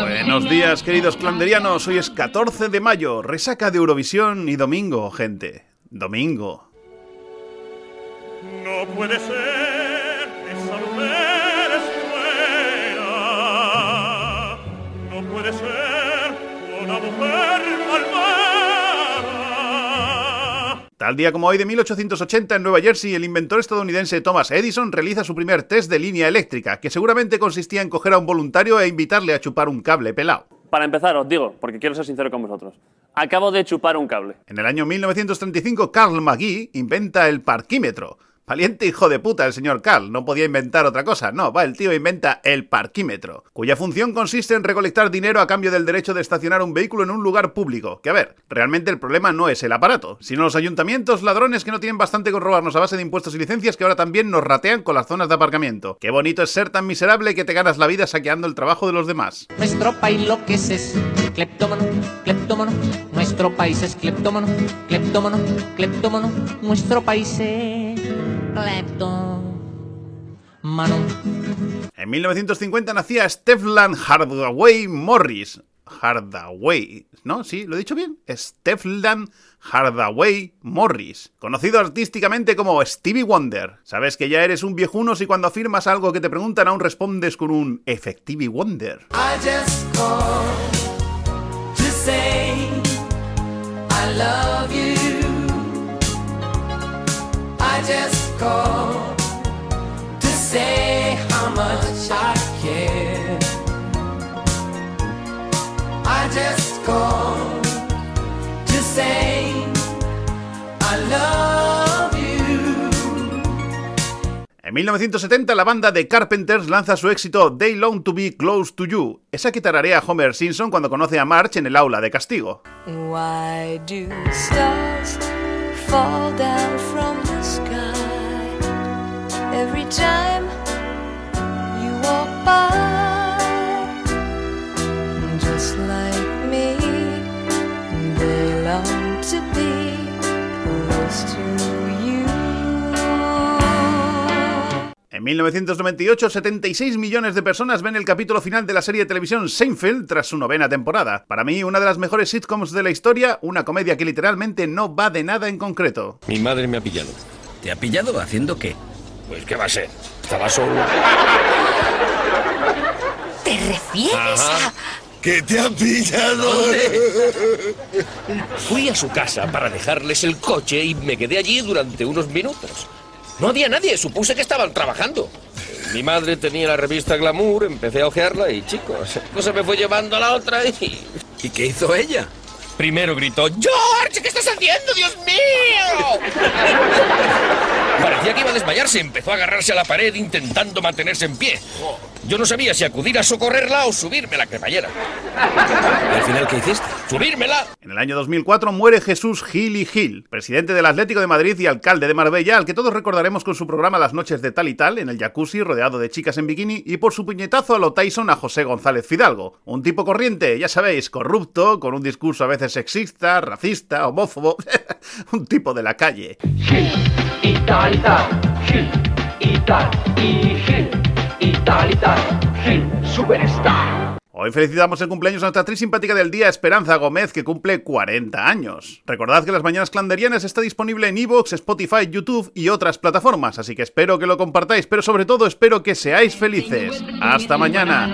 Buenos días, queridos clanderianos. Hoy es 14 de mayo, resaca de Eurovisión y domingo, gente. Domingo. No puede ser, esa mujer es buena. No puede ser una mujer malvada. Tal día como hoy de 1880 en Nueva Jersey, el inventor estadounidense Thomas Edison realiza su primer test de línea eléctrica, que seguramente consistía en coger a un voluntario e invitarle a chupar un cable pelado. Para empezar, os digo, porque quiero ser sincero con vosotros. Acabo de chupar un cable. En el año 1935, Carl McGee inventa el parquímetro. Valiente hijo de puta el señor Carl, no podía inventar otra cosa. No, va, el tío inventa el parquímetro, cuya función consiste en recolectar dinero a cambio del derecho de estacionar un vehículo en un lugar público. Que a ver, realmente el problema no es el aparato, sino los ayuntamientos ladrones que no tienen bastante con robarnos a base de impuestos y licencias que ahora también nos ratean con las zonas de aparcamiento. Qué bonito es ser tan miserable que te ganas la vida saqueando el trabajo de los demás. Nuestro país lo que es es cleptómano, cleptómano. Nuestro país es cleptómano, cleptómano, cleptómano. Nuestro país es En 1950 nacía Stefan Hardaway Morris. Hardaway, ¿no? Sí, lo he dicho bien. Stefan Hardaway Morris, conocido artísticamente como Stevie Wonder. Sabes que ya eres un viejuno si cuando afirmas algo que te preguntan aún respondes con un Effectively Wonder. I just to say I love you. Just called to say I love you. En 1970 la banda de Carpenters lanza su éxito They Long to Be Close to You, esa que tararea Homer Simpson cuando conoce a Marge en el aula de castigo. Why do stars fall down from the sky every time En 1998, 76 millones de personas ven el capítulo final de la serie de televisión Seinfeld tras su novena temporada. Para mí, una de las mejores sitcoms de la historia, una comedia que literalmente no va de nada en concreto. Mi madre me ha pillado. ¿Te ha pillado haciendo qué? Pues, ¿qué va a ser? Estaba solo. ¿Te refieres a...? ¿Que te han pillado? Fui a su casa para dejarles el coche y me quedé allí durante unos minutos. No había nadie, supuse que estaban trabajando. Mi madre tenía la revista Glamour, empecé a ojearla y, chicos, cosa me fue llevando a la otra y... ¿Y qué hizo ella? Primero gritó, ¡George! ¿Qué estás haciendo, Dios mío? Parecía que iba a desmayarse, empezó a agarrarse a la pared intentando mantenerse en pie. Yo no sabía si acudir a socorrerla o subirme la cremallera. ¿Y al final qué hiciste? ¡Subírmela! En el año 2004 muere Jesús Gil y Gil, presidente del Atlético de Madrid y alcalde de Marbella, al que todos recordaremos con su programa Las noches de tal y tal, en el jacuzzi rodeado de chicas en bikini, y por su puñetazo a lo Tyson a José González Fidalgo. Un tipo corriente, ya sabéis, corrupto, con un discurso a veces sexista, racista, homófobo, un tipo de la calle. Y tal y tal, Gil, y tal, y Gil, y tal y tal, Gil, superstar. Hoy felicitamos el cumpleaños a nuestra actriz simpática del día, Esperanza Gómez, que cumple 40 años. Recordad que Las Mañanas Clanderianas está disponible en iVoox, Spotify, YouTube y otras plataformas, así que espero que lo compartáis, pero sobre todo espero que seáis felices. ¡Hasta mañana!